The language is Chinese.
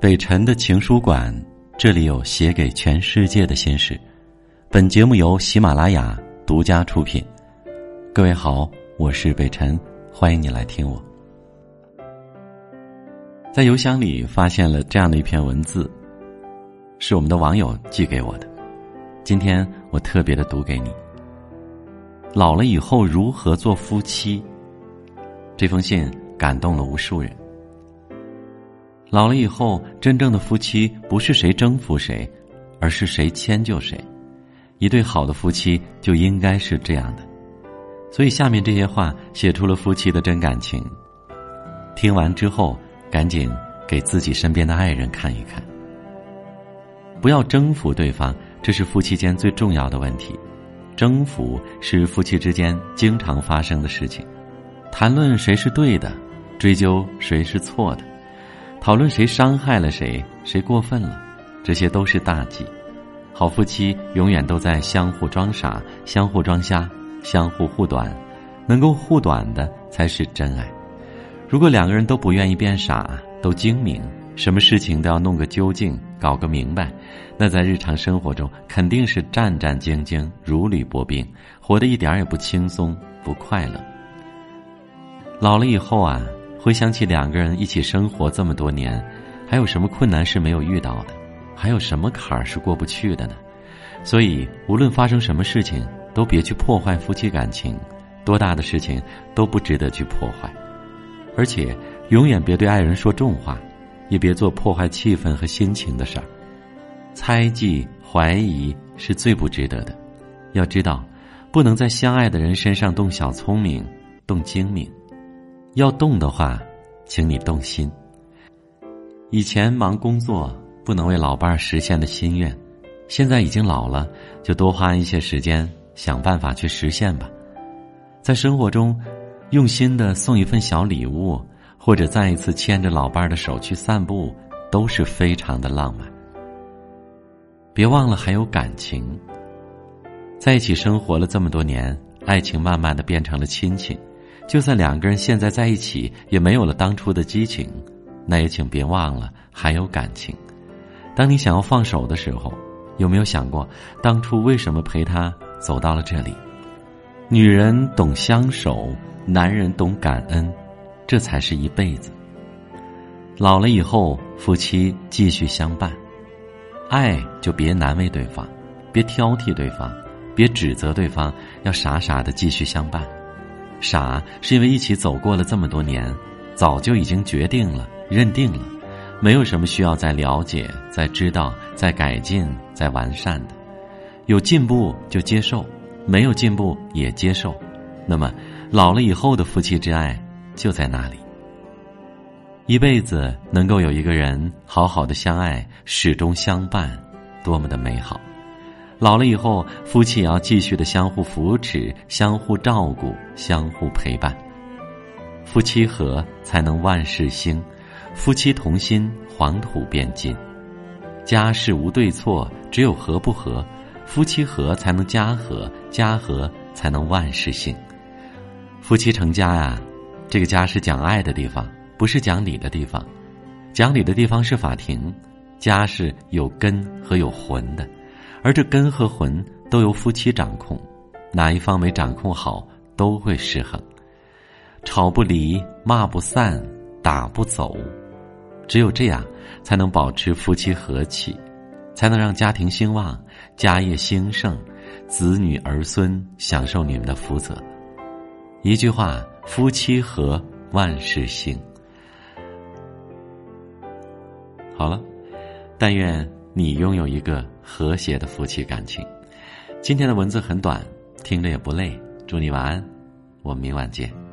北辰的情书馆，这里有写给全世界的心事。本节目由喜马拉雅独家出品。各位好，我是北辰，欢迎你来听我。在邮箱里发现了这样的一篇文字，是我们的网友寄给我的。今天我特别的读给你。老了以后如何做夫妻？这封信感动了无数人。老了以后，真正的夫妻不是谁征服谁，而是谁迁就谁。一对好的夫妻就应该是这样的。所以下面这些话写出了夫妻的真感情。听完之后，赶紧给自己身边的爱人看一看。不要征服对方，这是夫妻间最重要的问题。征服是夫妻之间经常发生的事情。谈论谁是对的，追究谁是错的。讨论谁伤害了谁，谁过分了，这些都是大忌。好夫妻永远都在相互装傻、相互装瞎、相互护短，能够护短的才是真爱。如果两个人都不愿意变傻，都精明，什么事情都要弄个究竟、搞个明白，那在日常生活中肯定是战战兢兢、如履薄冰，活得一点也不轻松、不快乐。老了以后啊。回想起两个人一起生活这么多年，还有什么困难是没有遇到的？还有什么坎儿是过不去的呢？所以，无论发生什么事情，都别去破坏夫妻感情。多大的事情都不值得去破坏，而且永远别对爱人说重话，也别做破坏气氛和心情的事儿。猜忌、怀疑是最不值得的。要知道，不能在相爱的人身上动小聪明、动精明。要动的话，请你动心。以前忙工作不能为老伴儿实现的心愿，现在已经老了，就多花一些时间想办法去实现吧。在生活中，用心的送一份小礼物，或者再一次牵着老伴儿的手去散步，都是非常的浪漫。别忘了还有感情，在一起生活了这么多年，爱情慢慢的变成了亲情。就算两个人现在在一起，也没有了当初的激情，那也请别忘了还有感情。当你想要放手的时候，有没有想过当初为什么陪他走到了这里？女人懂相守，男人懂感恩，这才是一辈子。老了以后，夫妻继续相伴，爱就别难为对方，别挑剔对方，别指责对方，要傻傻的继续相伴。傻是因为一起走过了这么多年，早就已经决定了、认定了，没有什么需要再了解、再知道、再改进、再完善的。有进步就接受，没有进步也接受。那么，老了以后的夫妻之爱就在那里。一辈子能够有一个人好好的相爱，始终相伴，多么的美好。老了以后，夫妻也要继续的相互扶持、相互照顾、相互陪伴。夫妻和才能万事兴，夫妻同心，黄土变金。家事无对错，只有和不和。夫妻和才能家和，家和才能万事兴。夫妻成家呀，这个家是讲爱的地方，不是讲理的地方。讲理的地方是法庭，家是有根和有魂的。而这根和魂都由夫妻掌控，哪一方没掌控好，都会失衡。吵不离，骂不散，打不走，只有这样，才能保持夫妻和气，才能让家庭兴旺，家业兴盛，子女儿孙享受你们的福泽。一句话，夫妻和，万事兴。好了，但愿。你拥有一个和谐的夫妻感情。今天的文字很短，听着也不累。祝你晚安，我们明晚见。